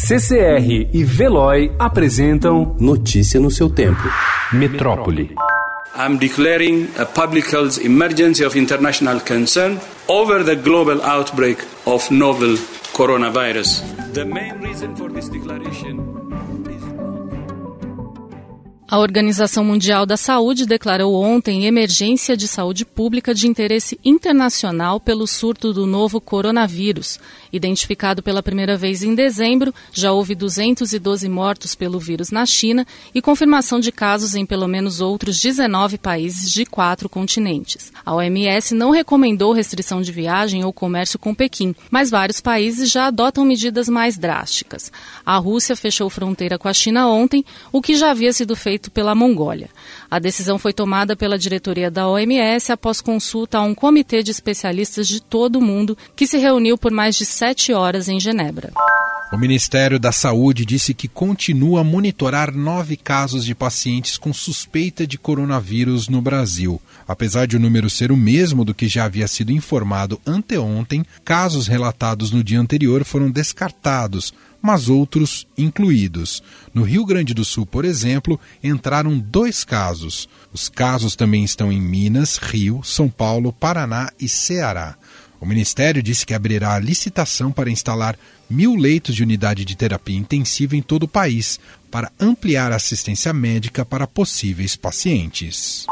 CCR e Veloy apresentam Notícia no seu tempo. Metrópole. I'm declaring a public health emergency of international concern over the global outbreak of novel coronavirus. The main reason for this declaration A Organização Mundial da Saúde declarou ontem emergência de saúde pública de interesse internacional pelo surto do novo coronavírus. Identificado pela primeira vez em dezembro, já houve 212 mortos pelo vírus na China e confirmação de casos em pelo menos outros 19 países de quatro continentes. A OMS não recomendou restrição de viagem ou comércio com Pequim, mas vários países já adotam medidas mais drásticas. A Rússia fechou fronteira com a China ontem, o que já havia sido feito feito pela Mongólia. A decisão foi tomada pela diretoria da OMS após consulta a um comitê de especialistas de todo o mundo que se reuniu por mais de sete horas em Genebra. O Ministério da Saúde disse que continua a monitorar nove casos de pacientes com suspeita de coronavírus no Brasil. Apesar de o número ser o mesmo do que já havia sido informado anteontem, casos relatados no dia anterior foram descartados, mas outros incluídos. No Rio Grande do Sul, por exemplo, entraram dois casos. Os casos também estão em Minas, Rio, São Paulo, Paraná e Ceará. O Ministério disse que abrirá a licitação para instalar mil leitos de unidade de terapia intensiva em todo o país, para ampliar a assistência médica para possíveis pacientes.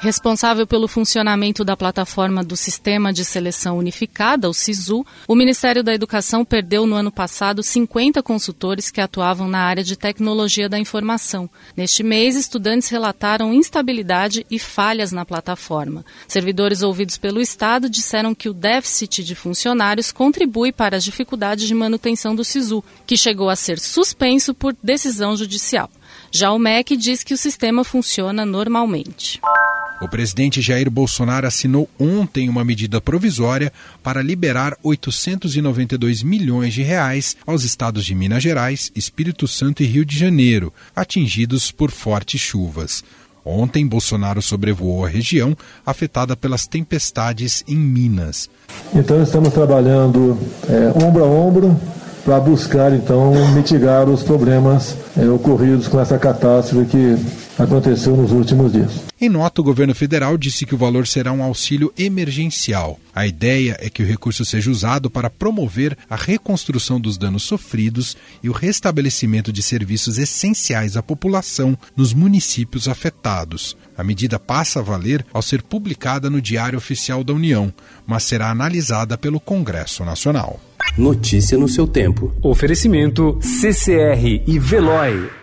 Responsável pelo funcionamento da plataforma do Sistema de Seleção Unificada, o SISU, o Ministério da Educação perdeu no ano passado 50 consultores que atuavam na área de tecnologia da informação. Neste mês, estudantes relataram instabilidade e falhas na plataforma. Servidores ouvidos pelo Estado disseram que o déficit de funcionários contribui para as dificuldades de manutenção do SISU, que chegou a ser suspenso por decisão judicial. Já o MEC diz que o sistema funciona normalmente. O presidente Jair Bolsonaro assinou ontem uma medida provisória para liberar 892 milhões de reais aos estados de Minas Gerais, Espírito Santo e Rio de Janeiro, atingidos por fortes chuvas. Ontem, Bolsonaro sobrevoou a região afetada pelas tempestades em Minas. Então, estamos trabalhando é, ombro a ombro para buscar, então, mitigar os problemas é, ocorridos com essa catástrofe que aconteceu nos últimos dias. Em nota, o governo federal disse que o valor será um auxílio emergencial. A ideia é que o recurso seja usado para promover a reconstrução dos danos sofridos e o restabelecimento de serviços essenciais à população nos municípios afetados. A medida passa a valer ao ser publicada no Diário Oficial da União, mas será analisada pelo Congresso Nacional. Notícia no seu tempo. Oferecimento CCR e Veloy.